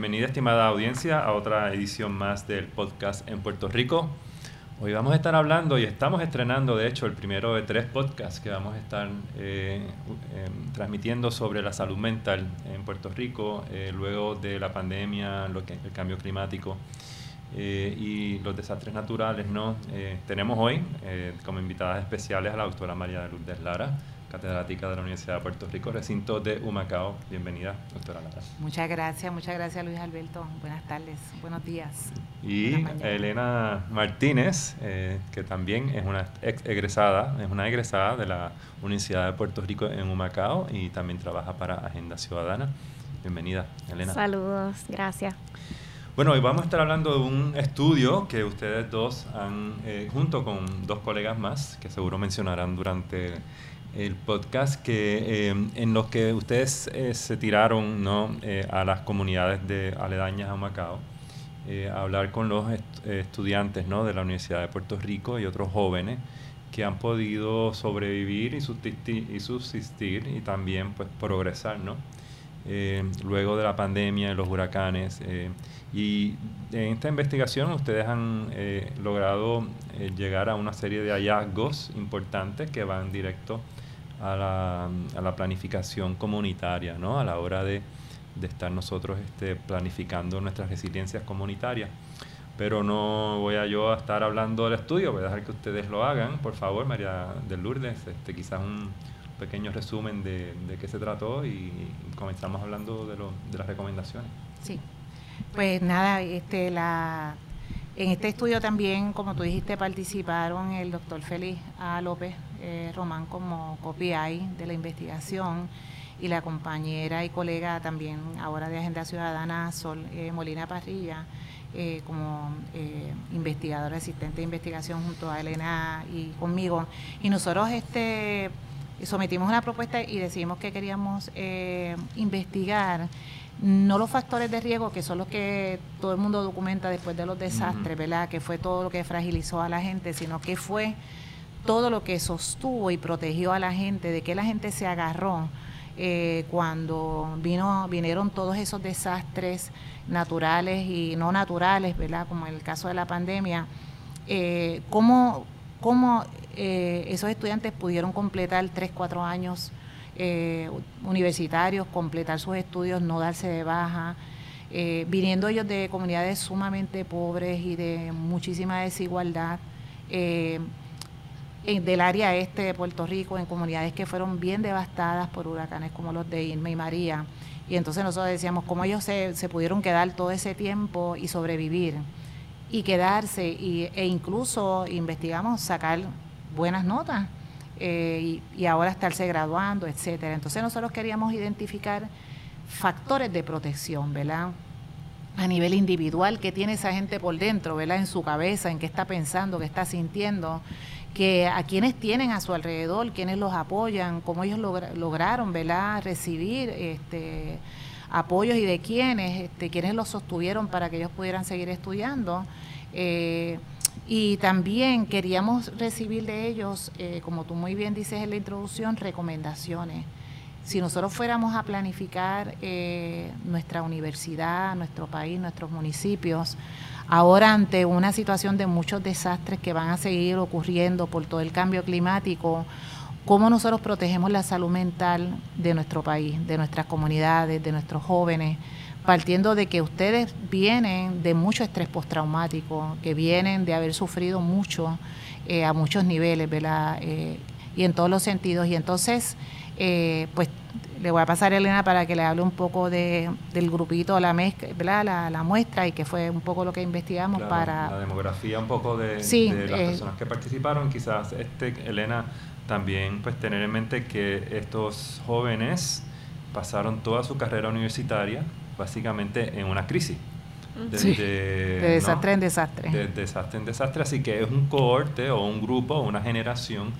Bienvenida, estimada audiencia, a otra edición más del podcast en Puerto Rico. Hoy vamos a estar hablando y estamos estrenando, de hecho, el primero de tres podcasts que vamos a estar eh, em, transmitiendo sobre la salud mental en Puerto Rico, eh, luego de la pandemia, lo que, el cambio climático eh, y los desastres naturales. ¿no? tenemos hoy como invitadas especiales a la doctora María de Lourdes Lara, catedrática de la Universidad de Puerto Rico, recinto de Humacao. Bienvenida, doctora Lara. Muchas gracias, muchas gracias Luis Alberto. Buenas tardes, buenos días. Y Elena Martínez, eh, que también es una ex egresada, es una egresada de la Universidad de Puerto Rico en Humacao y también trabaja para Agenda Ciudadana. Bienvenida, Elena. Saludos, gracias. Bueno, hoy vamos a estar hablando de un estudio que ustedes dos han, eh, junto con dos colegas más, que seguro mencionarán durante el podcast que eh, en los que ustedes eh, se tiraron ¿no? Eh, a las comunidades de aledañas a Macao a hablar con los estudiantes ¿no? de la Universidad de Puerto Rico y otros jóvenes que han podido sobrevivir y subsistir y, subsistir y también pues progresar ¿no? luego de la pandemia, los huracanes y en esta investigación ustedes han logrado llegar a una serie de hallazgos importantes que van directo a la, a la planificación comunitaria, ¿no? a la hora de, de estar nosotros este, planificando nuestras resiliencias comunitarias. Pero no voy a yo a estar hablando del estudio, voy a dejar que ustedes lo hagan, por favor, María del Lourdes, este, quizás un pequeño resumen de, de qué se trató y comenzamos hablando de, lo, de las recomendaciones. Sí, pues nada, este, la, en este estudio también, como tú dijiste, participaron el doctor Félix A. López eh, Román como COPI de la investigación y la compañera y colega también ahora de Agenda Ciudadana, Sol eh, Molina Parrilla, eh, como investigadora asistente de investigación junto a Elena y conmigo. Y nosotros este sometimos una propuesta y decidimos que queríamos investigar no los factores de riesgo, que son los que todo el mundo documenta después de los desastres, ¿verdad? Que fue todo lo que fragilizó a la gente, sino que fue todo lo que sostuvo y protegió a la gente, de que la gente se agarró eh, cuando vino, vinieron todos esos desastres naturales y no naturales, ¿verdad? Como en el caso de la pandemia, eh, cómo, cómo eh, esos estudiantes pudieron completar tres, cuatro años universitarios, completar sus estudios, no darse de baja, viniendo ellos de comunidades sumamente pobres y de muchísima desigualdad del área este de Puerto Rico, en comunidades que fueron bien devastadas por huracanes como los de Irma y María. Y entonces nosotros decíamos cómo ellos se, pudieron quedar todo ese tiempo y sobrevivir y quedarse y, e incluso investigamos sacar buenas notas eh, y, y, ahora estarse graduando, etcétera. Entonces nosotros queríamos identificar factores de protección, ¿verdad? A nivel individual, qué tiene esa gente por dentro, ¿verdad? En su cabeza, en qué está pensando, qué está sintiendo que a quienes tienen a su alrededor, quienes los apoyan, cómo ellos lograron ¿verdad? recibir este, apoyos y de quiénes, este, quienes los sostuvieron para que ellos pudieran seguir estudiando. Eh, y también queríamos recibir de ellos, eh, como tú muy bien dices en la introducción, recomendaciones. Si nosotros fuéramos a planificar eh, nuestra universidad, nuestro país, nuestros municipios, Ahora ante una situación de muchos desastres que van a seguir ocurriendo por todo el cambio climático, ¿cómo nosotros protegemos la salud mental de nuestro país, de nuestras comunidades, de nuestros jóvenes? Partiendo de que ustedes vienen de mucho estrés postraumático, que vienen de haber sufrido mucho eh, a muchos niveles, ¿verdad? Eh, y en todos los sentidos. Y entonces, eh, pues le voy a pasar a Elena para que le hable un poco de, del grupito, la, mezcla, La, la, muestra y que fue un poco lo que investigamos para... La demografía un poco de, las eh, personas que participaron. Quizás, este Elena, también pues tener en mente que estos jóvenes pasaron toda su carrera universitaria básicamente en una crisis. de desastre en desastre. De desastre en desastre, así que es un cohorte o un grupo o una generación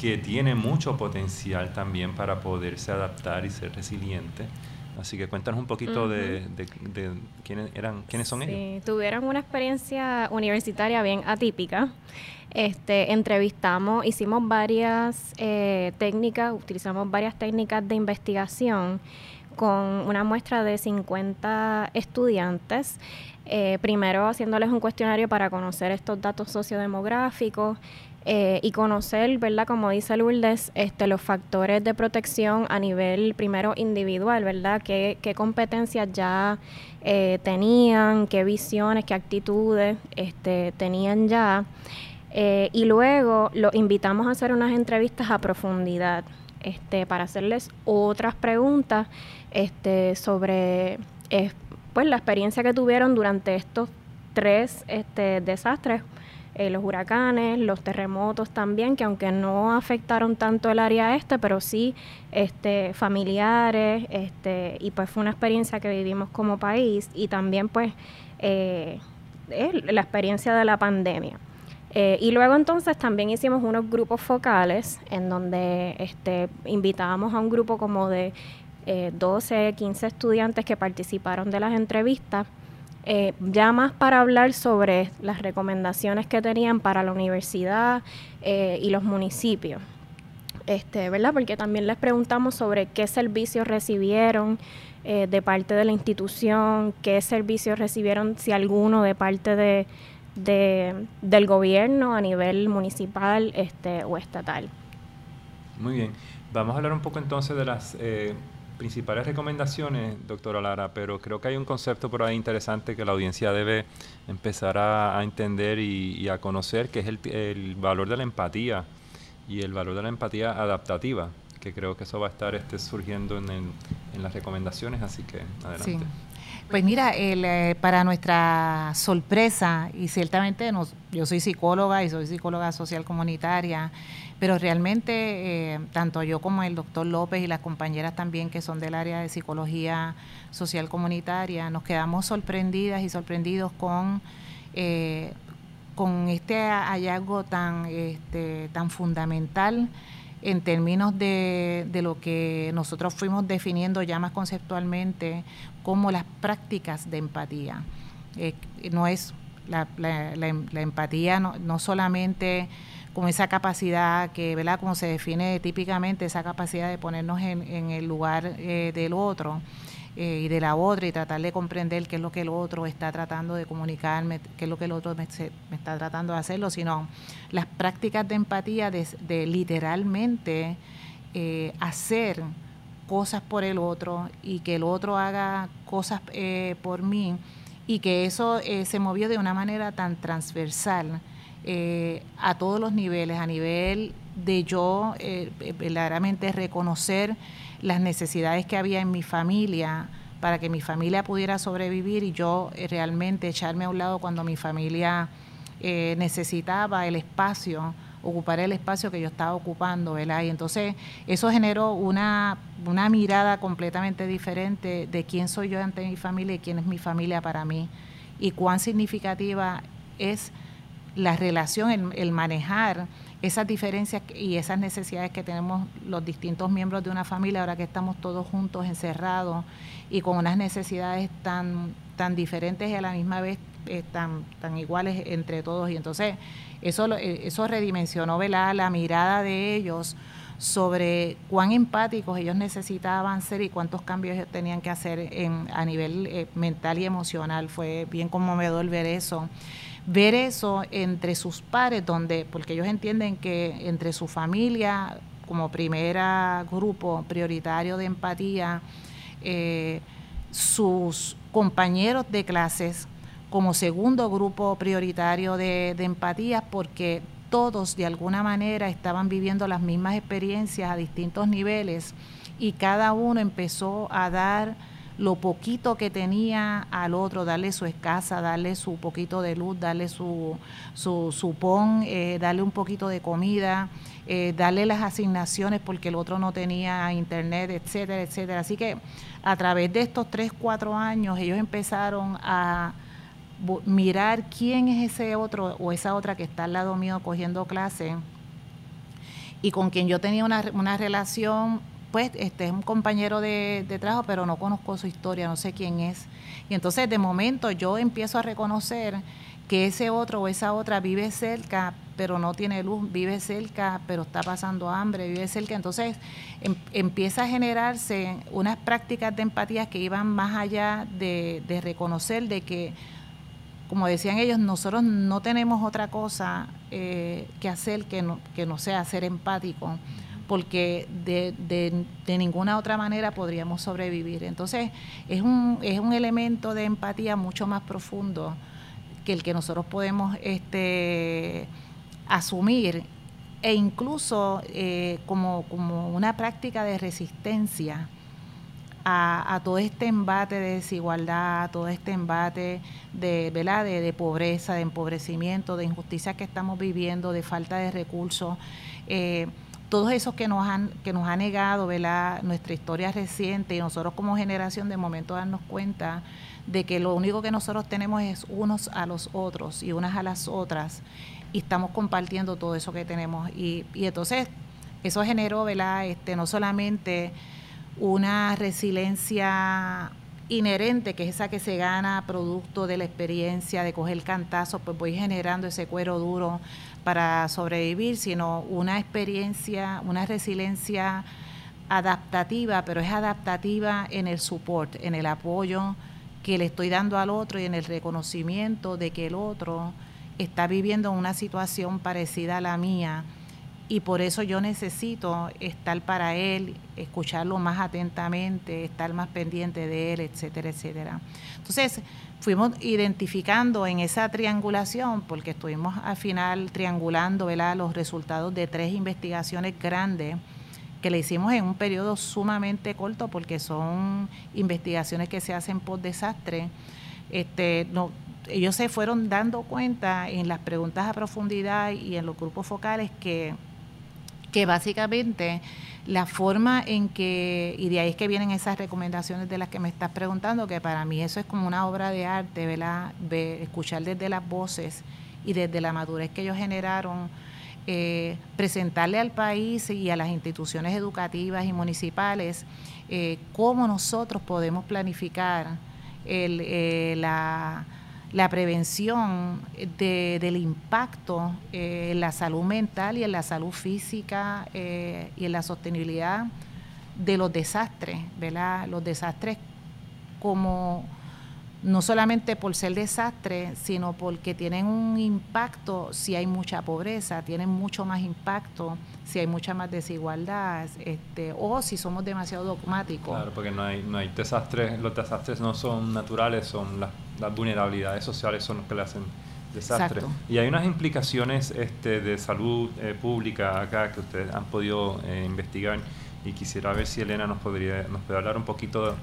que tiene mucho potencial también para poderse adaptar y ser resiliente. Así que cuéntanos un poquito de, quiénes eran, quiénes son sí, ellos. Tuvieron una experiencia universitaria bien atípica. Este, entrevistamos, hicimos varias eh, técnicas, utilizamos varias técnicas de investigación con una muestra de 50 estudiantes, eh, primero haciéndoles un cuestionario para conocer estos datos sociodemográficos eh, y conocer, ¿verdad? Como dice Lourdes, este, los factores de protección a nivel primero individual, ¿verdad? ¿Qué, qué competencias ya eh, tenían, qué visiones, qué actitudes este, tenían ya. Eh, y luego los invitamos a hacer unas entrevistas a profundidad este, para hacerles otras preguntas este, sobre pues, la experiencia que tuvieron durante estos tres este, desastres eh, los huracanes, los terremotos también, que aunque no afectaron tanto el área este, pero sí este, familiares, este, y pues fue una experiencia que vivimos como país y también pues eh, la experiencia de la pandemia. Eh, y luego entonces también hicimos unos grupos focales en donde este, invitábamos a un grupo como de 12, 15 estudiantes que participaron de las entrevistas eh, ya más para hablar sobre las recomendaciones que tenían para la universidad eh, y los municipios. Este, ¿verdad? Porque también les preguntamos sobre qué servicios recibieron eh, de parte de la institución, qué servicios recibieron, si alguno, de parte de, del gobierno a nivel municipal este, o estatal. Muy bien. Vamos a hablar un poco entonces de las principales recomendaciones, doctora Lara, pero creo que hay un concepto por ahí interesante que la audiencia debe empezar a, entender y, a conocer, que es el, valor de la empatía y el valor de la empatía adaptativa, que creo que eso va a estar este, surgiendo en, las recomendaciones, así que adelante. Pues mira, eh, para nuestra sorpresa, y ciertamente yo soy psicóloga y soy psicóloga social comunitaria, pero realmente eh, tanto yo como el doctor López y las compañeras también que son del área de psicología social comunitaria, nos quedamos sorprendidas y sorprendidos con, eh, con este hallazgo tan, este, tan fundamental en términos de, de, lo que nosotros fuimos definiendo ya más conceptualmente como las prácticas de empatía. Eh, no es la, la, empatía, no, no solamente con esa capacidad que, ¿verdad? Como se define típicamente, esa capacidad de ponernos en, el lugar eh, del otro eh, y de la otra y tratar de comprender qué es lo que el otro está tratando de comunicarme, qué es lo que el otro me, está tratando de hacerlo, sino las prácticas de empatía de, literalmente eh, hacer cosas por el otro y que el otro haga cosas por mí y que eso se movió de una manera tan transversal eh, a todos los niveles, a nivel de yo eh, verdaderamente reconocer las necesidades que había en mi familia para que mi familia pudiera sobrevivir y yo eh, realmente echarme a un lado cuando mi familia necesitaba el espacio, ocupar el espacio que yo estaba ocupando, ¿verdad? Y entonces eso generó una, una mirada completamente diferente de quién soy yo ante mi familia y quién es mi familia para mí y cuán significativa es la relación, el, manejar esas diferencias y esas necesidades que tenemos los distintos miembros de una familia ahora que estamos todos juntos encerrados y con unas necesidades tan tan diferentes y a la misma vez eh, tan tan iguales entre todos. Y entonces eso eh, eso redimensionó la mirada de ellos sobre cuán empáticos ellos necesitaban ser y cuántos cambios ellos tenían que hacer en, a nivel eh, mental y emocional. Fue bien conmovedor ver eso ver eso entre sus pares, donde, porque ellos entienden que entre su familia, como primera grupo prioritario de empatía, eh, sus compañeros de clases como segundo grupo prioritario de empatía, porque todos de alguna manera estaban viviendo las mismas experiencias a distintos niveles y cada uno empezó a dar lo poquito que tenía al otro, darle su escasa, darle su poquito de luz, darle su, su, pon, eh, darle un poquito de comida, eh, darle las asignaciones porque el otro no tenía internet, etcétera, etcétera. Así que a través de estos tres, cuatro años ellos empezaron a mirar quién es ese otro o esa otra que está al lado mío cogiendo clase y con quien yo tenía una relación pues este es un compañero de, trabajo, pero no conozco su historia, no sé quién es. Y entonces de momento yo empiezo a reconocer que ese otro o esa otra vive cerca, pero no tiene luz, vive cerca, pero está pasando hambre, vive cerca. Entonces em, empieza a generarse unas prácticas de empatía que iban más allá de, reconocer de que, como decían ellos, nosotros no tenemos otra cosa eh, que hacer que no, que no sea ser empático porque de, de, de, ninguna otra manera podríamos sobrevivir. Entonces, es un, es un elemento de empatía mucho más profundo que el que nosotros podemos este, asumir e incluso eh, como, como, una práctica de resistencia a, todo este embate de desigualdad, a todo este embate de, ¿verdad? de, pobreza, de empobrecimiento, de injusticia que estamos viviendo, de falta de recursos. Eh, todos esos que nos han que nos ha negado ¿verdad? nuestra historia reciente y nosotros como generación de momento darnos cuenta de que lo único que nosotros tenemos es unos a los otros y unas a las otras y estamos compartiendo todo eso que tenemos y, y entonces eso generó ¿verdad? Este, no solamente una resiliencia inherente, que es esa que se gana producto de la experiencia de coger cantazos, pues voy generando ese cuero duro para sobrevivir, sino una experiencia, una resiliencia adaptativa, pero es adaptativa en el support, en el apoyo que le estoy dando al otro y en el reconocimiento de que el otro está viviendo una situación parecida a la mía y por eso yo necesito estar para él, escucharlo más atentamente, estar más pendiente de él, etcétera, etcétera. Entonces, fuimos identificando en esa triangulación, porque estuvimos al final triangulando ¿verdad? los resultados de tres investigaciones grandes que le hicimos en un periodo sumamente corto, porque son investigaciones que se hacen por desastre. Este, no, ellos se fueron dando cuenta en las preguntas a profundidad y en los grupos focales que, que básicamente la forma en que, y de ahí es que vienen esas recomendaciones de las que me estás preguntando, que para mí eso es como una obra de arte, ¿verdad? escuchar desde las voces y desde la madurez que ellos generaron, eh, presentarle al país y a las instituciones educativas y municipales eh, cómo nosotros podemos planificar el, eh, la la prevención de, del impacto eh, en la salud mental y en la salud física eh, y en la sostenibilidad de los desastres, ¿verdad? Los desastres como no solamente por ser desastres, sino porque tienen un impacto si hay mucha pobreza, tienen mucho más impacto si hay mucha más desigualdad, este, o si somos demasiado dogmáticos. Claro, porque no hay, no hay desastres, los desastres no son naturales, son las, vulnerabilidades sociales son los que le hacen desastre. Y hay unas implicaciones este, de salud eh, pública acá que ustedes han podido eh, investigar y quisiera ver si Elena nos podría nos puede hablar un poquito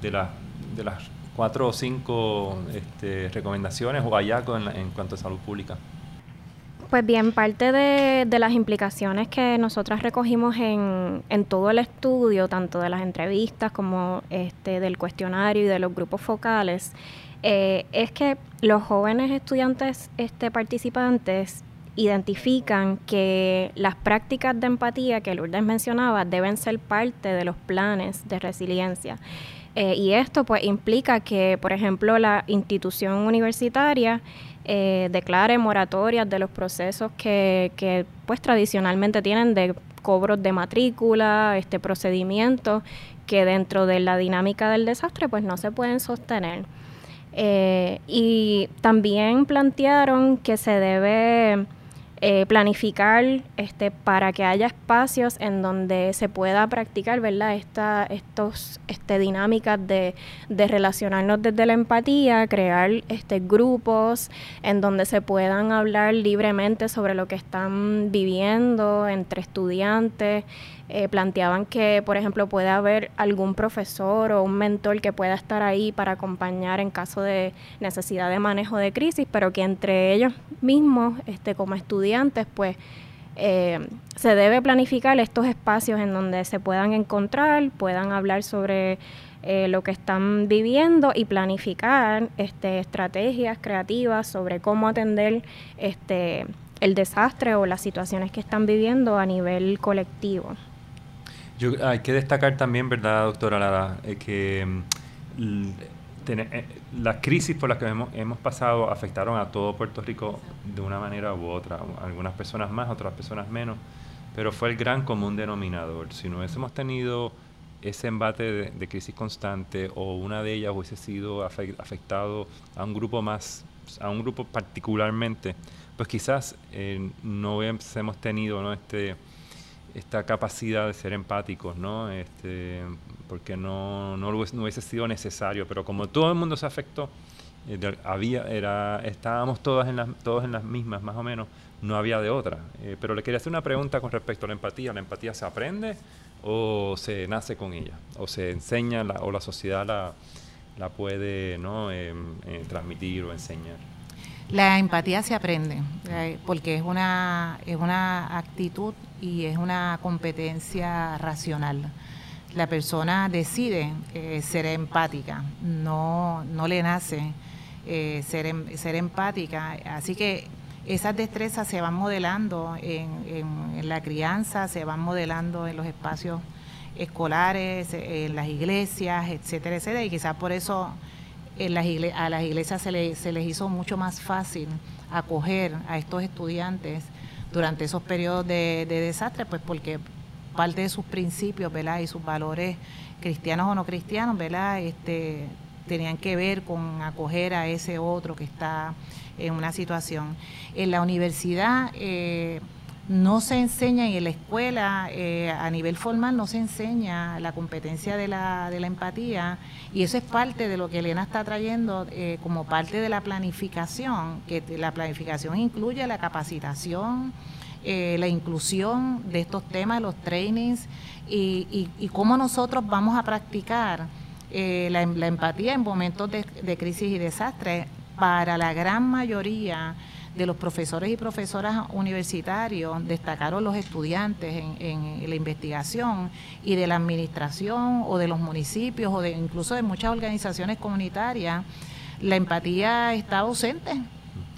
de, la, de las cuatro o cinco este, recomendaciones o hallazgos en, en cuanto a salud pública. Pues bien, parte de, las implicaciones que nosotras recogimos en, todo el estudio, tanto de las entrevistas como este, del cuestionario y de los grupos focales, eh, es que los jóvenes estudiantes este, participantes identifican que las prácticas de empatía que Lourdes mencionaba deben ser parte de los planes de resiliencia. Eh, y esto pues implica que, por ejemplo, la institución universitaria eh, declare moratorias de los procesos que, que pues tradicionalmente tienen de cobros de matrícula, este procedimientos que dentro de la dinámica del desastre pues no se pueden sostener. Eh, y también plantearon que se debe eh, planificar este, para que haya espacios en donde se pueda practicar ¿verdad? Esta, estos este, dinámicas de, de relacionarnos desde la empatía, crear este, grupos en donde se puedan hablar libremente sobre lo que están viviendo entre estudiantes. Eh, planteaban que, por ejemplo, puede haber algún profesor o un mentor que pueda estar ahí para acompañar en caso de necesidad de manejo de crisis, pero que entre ellos mismos, este, como pues eh, se debe planificar estos espacios en donde se puedan encontrar, puedan hablar sobre eh, lo que están viviendo y planificar este, estrategias creativas sobre cómo atender este, el desastre o las situaciones que están viviendo a nivel colectivo hay que destacar también, ¿verdad, doctora Lara? Eh, que mm, las crisis por las que hemos, pasado afectaron a todo Puerto Rico de una manera u otra, algunas personas más, otras personas menos, pero fue el gran común denominador. Si no hubiésemos tenido ese embate de, crisis constante o una de ellas hubiese sido afectado a un grupo más, a un grupo particularmente, pues quizás eh, no hubiésemos tenido ¿no? este esta capacidad de ser empáticos, ¿no? Este, porque no, no, hubiese sido necesario, pero como todo el mundo se afectó, eh, había, era, estábamos todas en las, todos en las mismas, más o menos, no había de otra. Eh, pero le quería hacer una pregunta con respecto a la empatía. ¿La empatía se aprende o se nace con ella? ¿O se enseña o la sociedad la, la puede ¿no? Em, eh, transmitir o enseñar? La empatía se aprende, porque es una, es una actitud y es una competencia racional. La persona decide eh, ser empática, no, no le nace eh, ser, em, ser empática. Así que esas destrezas se van modelando en, la crianza, se van modelando en los espacios escolares, en las iglesias, etcétera, etcétera. Y quizás por eso a las iglesias se, se les hizo mucho más fácil acoger a estos estudiantes durante esos periodos de, desastre, pues porque parte de sus principios, ¿verdad? Y sus valores cristianos o no cristianos, ¿verdad? Este, tenían que ver con acoger a ese otro que está en una situación. En la universidad eh, no se enseña y en la escuela eh, a nivel formal no se enseña la competencia de la, de la empatía y eso es parte de lo que Elena está trayendo eh, como parte de la planificación, que la planificación incluye la capacitación, eh, la inclusión de estos temas, los trainings y, y, cómo nosotros vamos a practicar la, la, empatía en momentos de, de crisis y desastre para la gran mayoría de los profesores y profesoras universitarios, destacaron los estudiantes en, la investigación y de la administración o de los municipios o de incluso de muchas organizaciones comunitarias, la empatía está ausente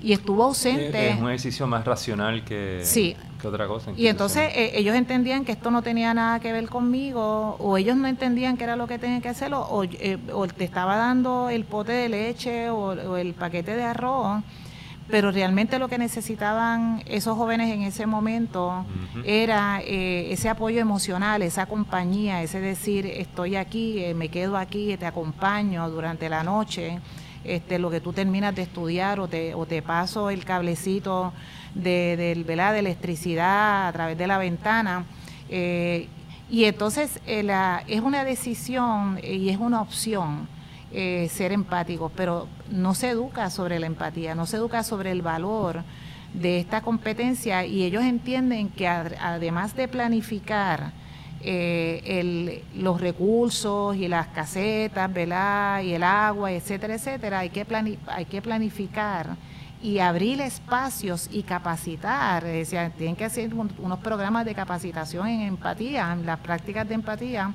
y estuvo ausente. Es un ejercicio más racional que, que otra cosa. Y entonces eh, ellos entendían que esto no tenía nada que ver conmigo, o ellos no entendían que era lo que tenían que hacerlo, o, eh, te estaba dando el pote de leche o el paquete de arroz pero realmente lo que necesitaban esos jóvenes en ese momento era eh, ese apoyo emocional, esa compañía, ese decir, estoy aquí, eh, me quedo aquí, te acompaño durante la noche, este, lo que tú terminas de estudiar o te, o te paso el cablecito de, de, de electricidad a través de la ventana. Eh, y entonces es una decisión y es una opción eh, ser empáticos, pero no se educa sobre la empatía, no se educa sobre el valor de esta competencia y ellos entienden que además de planificar eh, los recursos y las casetas, ¿verdad? y el agua, etcétera, etcétera, hay que, hay que planificar y abrir espacios y capacitar, es decir, tienen que hacer unos programas de capacitación en empatía, en las prácticas de empatía,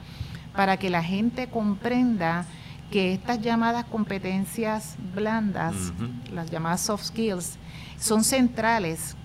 para que la gente comprenda que estas llamadas competencias blandas, las llamadas soft skills, son centrales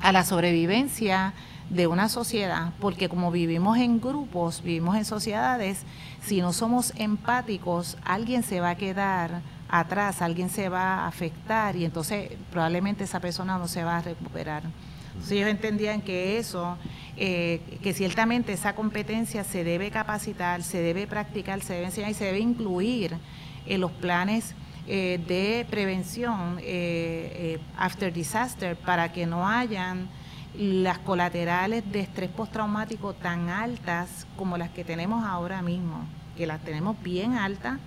a la sobrevivencia de una sociedad, porque como vivimos en grupos, vivimos en sociedades, si no somos empáticos, alguien se va a quedar atrás, alguien se va a afectar y entonces probablemente esa persona no se va a recuperar. Entonces ellos entendían que eso, eh, que ciertamente esa competencia se debe capacitar, se debe practicar, se debe enseñar y se debe incluir en los planes eh, de prevención eh, after disaster para que no hayan las colaterales de estrés postraumático tan altas como las que tenemos ahora mismo, que las tenemos bien altas,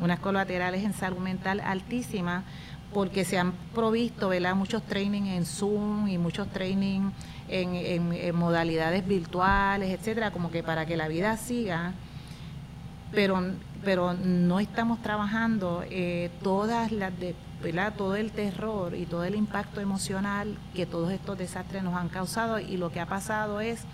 unas colaterales en salud mental altísimas, porque se han provisto ¿verdad? muchos training en Zoom y muchos training en, modalidades virtuales, etcétera, como que para que la vida siga, pero, pero no estamos trabajando eh, todas las de, ¿verdad? todo el terror y todo el impacto emocional que todos estos desastres nos han causado y lo que ha pasado es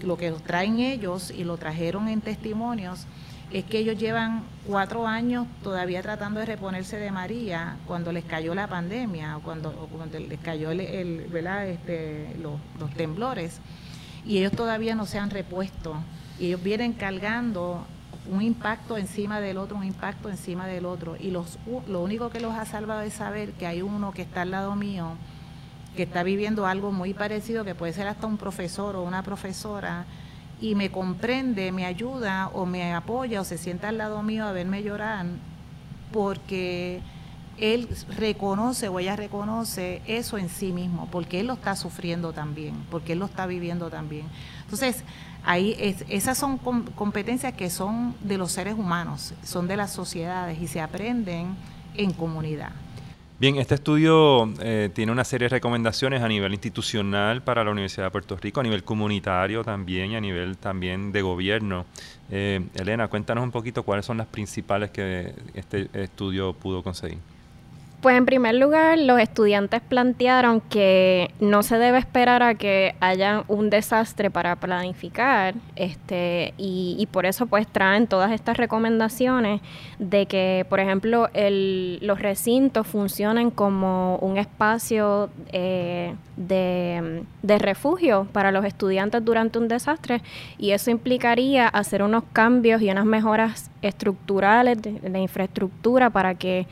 lo que traen ellos y lo trajeron en testimonios es que ellos llevan cuatro años todavía tratando de reponerse de María cuando les cayó la pandemia o cuando, les cayó el, Este, los, temblores. Y ellos todavía no se han repuesto. Y ellos vienen cargando un impacto encima del otro, un impacto encima del otro. Y los, lo único que los ha salvado es saber que hay uno que está al lado mío, que está viviendo algo muy parecido, que puede ser hasta un profesor o una profesora, y me comprende, me ayuda o me apoya o se sienta al lado mío a verme llorar, porque él reconoce o ella reconoce eso en sí mismo, porque él lo está sufriendo también, porque él lo está viviendo también. Entonces, ahí esas son competencias que son de los seres humanos, son de las sociedades y se aprenden en comunidad. Bien, este estudio eh, tiene una serie de recomendaciones a nivel institucional para la Universidad de Puerto Rico, a nivel comunitario también y a nivel también de gobierno. Eh, Elena, cuéntanos un poquito cuáles son las principales que este estudio pudo conseguir. Pues en primer lugar, los estudiantes plantearon que no se debe esperar a que haya un desastre para planificar, este, y, por eso pues traen todas estas recomendaciones de que, por ejemplo, los recintos funcionen como un espacio eh, de, refugio para los estudiantes durante un desastre, y eso implicaría hacer unos cambios y unas mejoras estructurales de infraestructura para que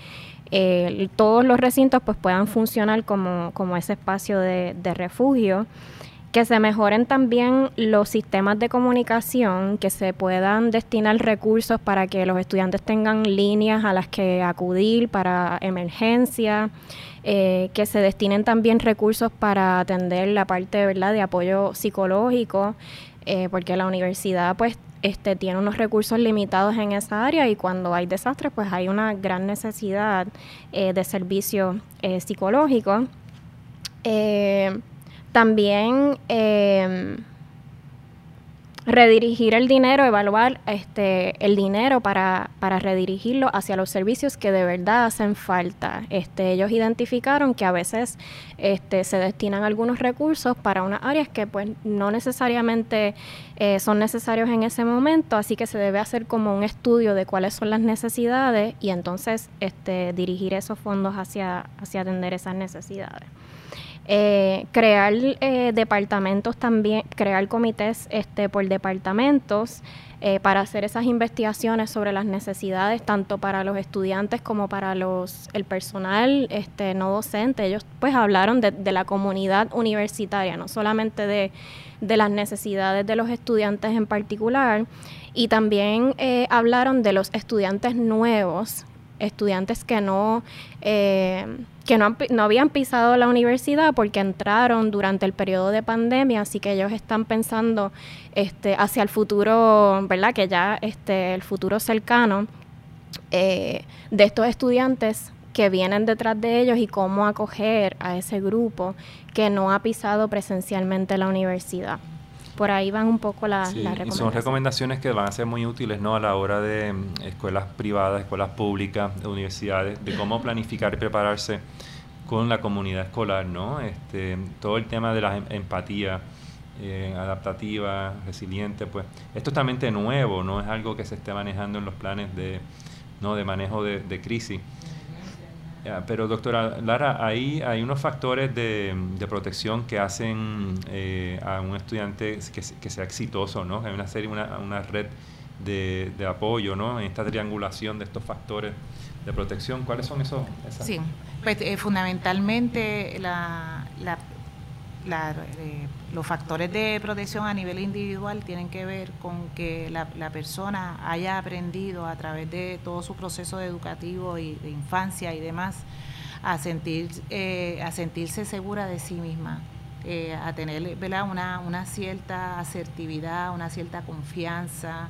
eh, todos los recintos pues puedan funcionar como, ese espacio de, refugio que se mejoren también los sistemas de comunicación, que se puedan destinar recursos para que los estudiantes tengan líneas a las que acudir para emergencia, eh, que se destinen también recursos para atender la parte ¿verdad? de apoyo psicológico, eh, porque la universidad pues este, tiene unos recursos limitados en esa área y cuando hay desastres, pues hay una gran necesidad eh, de servicio eh, psicológico. Eh, también redirigir el dinero, evaluar este, el dinero para, para, redirigirlo hacia los servicios que de verdad hacen falta. Este, ellos identificaron que a veces este, se destinan algunos recursos para unas áreas que pues no necesariamente eh, son necesarios en ese momento, así que se debe hacer como un estudio de cuáles son las necesidades y entonces este, dirigir esos fondos hacia, hacia atender esas necesidades. Eh, crear eh, departamentos también, crear comités este, por departamentos eh, para hacer esas investigaciones sobre las necesidades tanto para los estudiantes como para los el personal este, no docente. Ellos pues hablaron de, de la comunidad universitaria, no solamente de, de, las necesidades de los estudiantes en particular, y también eh, hablaron de los estudiantes nuevos estudiantes que no, eh, que no, no, habían pisado la universidad porque entraron durante el periodo de pandemia, así que ellos están pensando este, hacia el futuro, ¿verdad? Que ya este, el futuro cercano eh, de estos estudiantes que vienen detrás de ellos y cómo acoger a ese grupo que no ha pisado presencialmente la universidad por ahí van un poco las recomendaciones. Y son recomendaciones que van a ser muy útiles ¿no? a la hora de mm, escuelas privadas, escuelas públicas, de universidades, de cómo planificar y prepararse con la comunidad escolar, ¿no? Este, todo el tema de la em, empatía eh, adaptativa, resiliente, pues esto es totalmente nuevo, no es algo que se esté manejando en los planes de, ¿no? de manejo de, de crisis pero doctora Lara, ahí hay unos factores de, protección que hacen eh, a un estudiante que, sea exitoso, ¿no? Hay una serie, una, una red de, apoyo, ¿no? En esta triangulación de estos factores de protección. ¿Cuáles son esos? Sí, pues eh, fundamentalmente la, la, eh, los factores de protección a nivel individual tienen que ver con que la, persona haya aprendido a través de todo su proceso educativo y de infancia y demás a sentir eh, a sentirse segura de sí misma eh, a tener. Una, una cierta asertividad una cierta confianza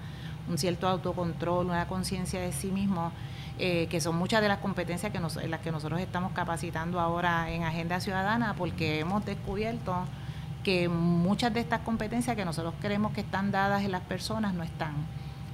un cierto autocontrol una conciencia de sí mismo eh, que son muchas de las competencias que en las que nosotros estamos capacitando ahora en Agenda Ciudadana, porque hemos descubierto que muchas de estas competencias que nosotros creemos que están dadas en las personas no están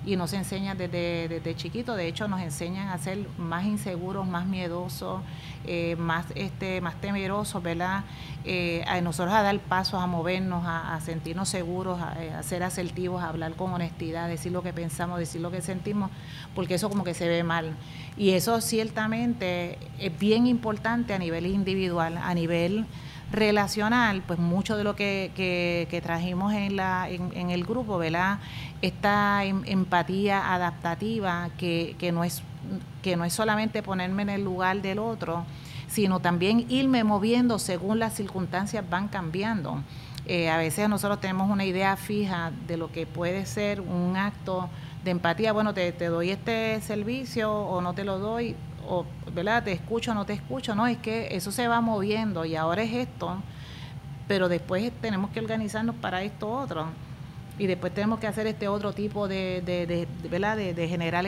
y nos enseñan desde, desde chiquito, de hecho nos enseñan a ser más inseguros, más miedosos, eh, más este, más temerosos, ¿verdad? Eh, a nosotros a dar pasos, a movernos, a, sentirnos seguros, eh, a, ser asertivos, a hablar con honestidad, decir lo que pensamos, decir lo que sentimos, porque eso como que se ve mal. Y eso ciertamente es bien importante a nivel individual, a nivel relacional, pues mucho de lo que, que, trajimos en, la, en, el grupo, ¿verdad? Esta em, empatía adaptativa que, que, no es, que no es solamente ponerme en el lugar del otro, sino también irme moviendo según las circunstancias van cambiando. Eh, a veces nosotros tenemos una idea fija de lo que puede ser un acto de empatía. Bueno, te doy este servicio o no te lo doy, o, ¿verdad? Te escucho no te escucho. No, es que eso se va moviendo y ahora es esto, pero después tenemos que organizarnos para esto otro y después tenemos que hacer este otro tipo de, de, de, ¿verdad? de, generar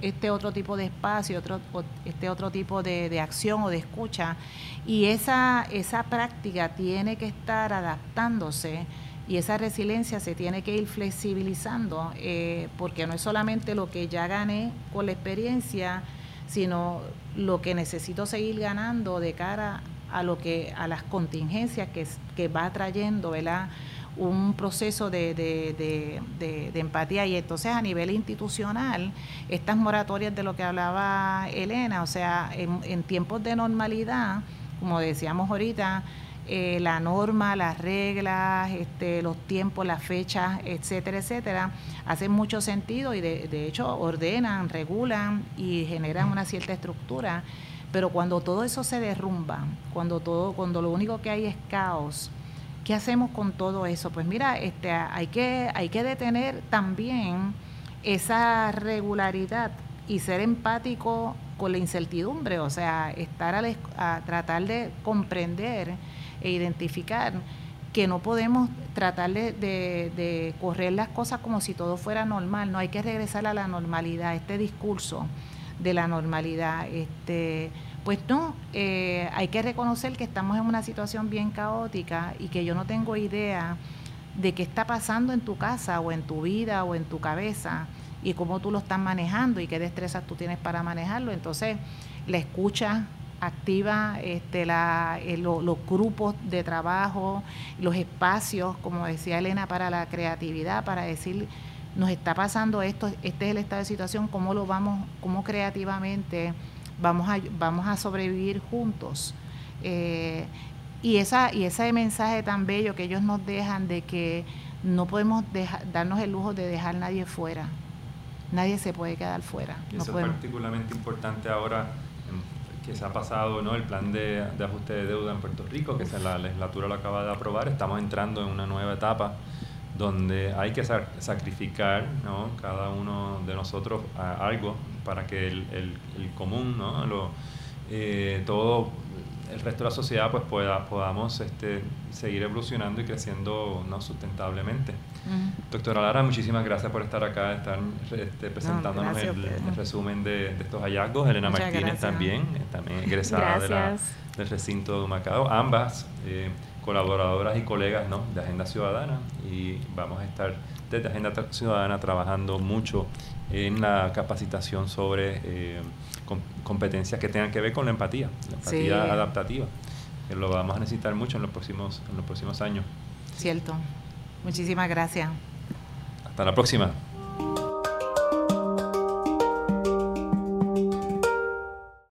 este otro tipo de espacio, otro, este otro tipo de, acción o de escucha. Y esa, esa práctica tiene que estar adaptándose y esa resiliencia se tiene que ir flexibilizando, eh, porque no es solamente lo que ya gané con la experiencia, sino lo que necesito seguir ganando de cara a lo que a las contingencias que, que va trayendo, ¿verdad? un proceso de, de, de, empatía y entonces a nivel institucional estas moratorias de lo que hablaba Elena, o sea, en, tiempos de normalidad, como decíamos ahorita, eh, la norma, las reglas, este, los tiempos, las fechas, etcétera, etcétera, hacen mucho sentido y de, de hecho ordenan, regulan y generan una cierta estructura. Pero cuando todo eso se derrumba, cuando todo, cuando lo único que hay es caos, ¿Qué hacemos con todo eso? Pues mira, este, hay, que, hay que detener también esa regularidad y ser empático con la incertidumbre, o sea, estar a, tratar de comprender e identificar que no podemos tratar de, correr las cosas como si todo fuera normal, no hay que regresar a la normalidad, este discurso de la normalidad, este pues no, eh, hay que reconocer que estamos en una situación bien caótica y que yo no tengo idea de qué está pasando en tu casa o en tu vida o en tu cabeza y cómo tú lo estás manejando y qué destrezas tú tienes para manejarlo. Entonces, la escucha activa, este, la, eh, los grupos de trabajo, los espacios, como decía Elena, para la creatividad, para decir, nos está pasando esto, este es el estado de situación, cómo lo vamos, cómo creativamente vamos a, vamos a sobrevivir juntos. Eh, y, esa, y ese mensaje tan bello que ellos nos dejan de que no podemos darnos el lujo de dejar nadie fuera. Nadie se puede quedar fuera. eso es particularmente importante ahora que se ha pasado ¿no? el plan de, ajuste de deuda en Puerto Rico, que la legislatura lo acaba de aprobar. Estamos entrando en una nueva etapa donde hay que sacrificar ¿no? cada uno de nosotros algo para que el, el, común, ¿no? Lo, eh, todo el resto de la sociedad pues pueda, podamos este, seguir evolucionando y creciendo ¿no? sustentablemente. Doctora Lara, muchísimas gracias por estar acá, estar este, presentándonos el, resumen de, estos hallazgos. Elena Martínez también, eh, también egresada del recinto de Macao. Ambas eh, colaboradoras y colegas ¿no? de Agenda Ciudadana y vamos a estar desde Agenda Ciudadana trabajando mucho en la capacitación sobre eh, competencias que tengan que ver con la empatía, la empatía adaptativa, que lo vamos a necesitar mucho en los próximos, en los próximos años. Cierto. Muchísimas gracias. Hasta la próxima.